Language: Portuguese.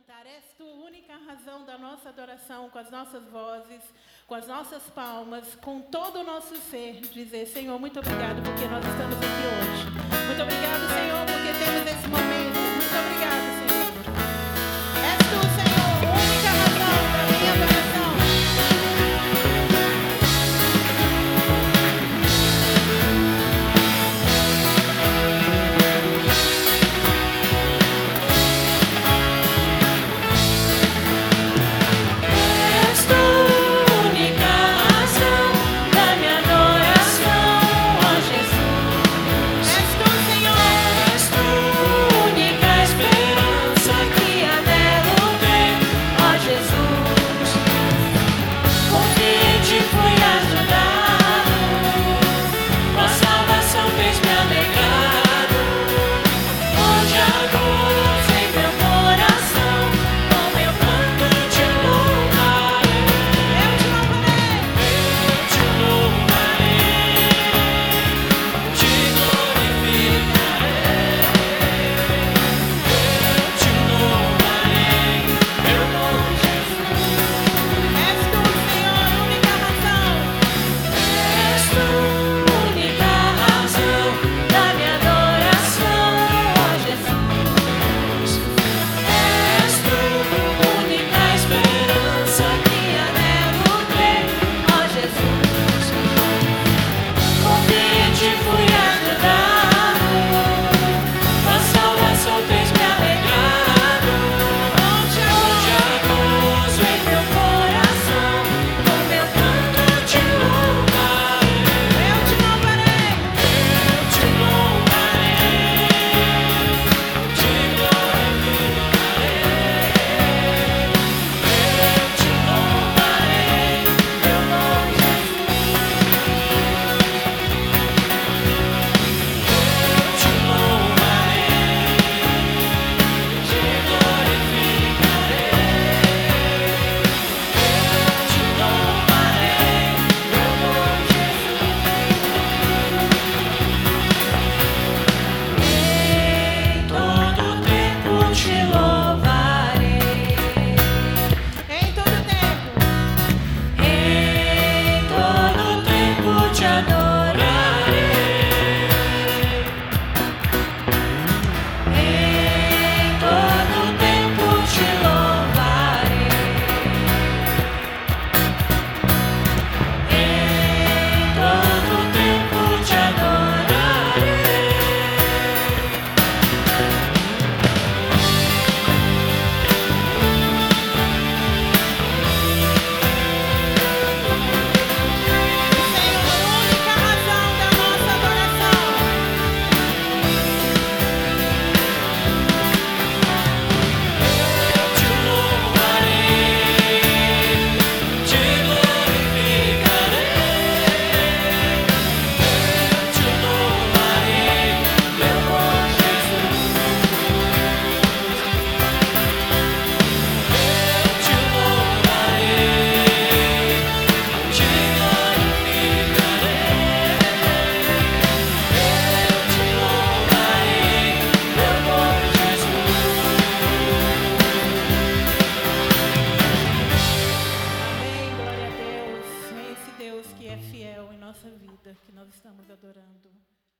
cantar. És tu única razão da nossa adoração, com as nossas vozes, com as nossas palmas, com todo o nosso ser, dizer: Senhor, muito obrigado porque nós estamos aqui hoje. Muito obrigado, Senhor, porque temos esse momento nossa vida que nós estamos adorando.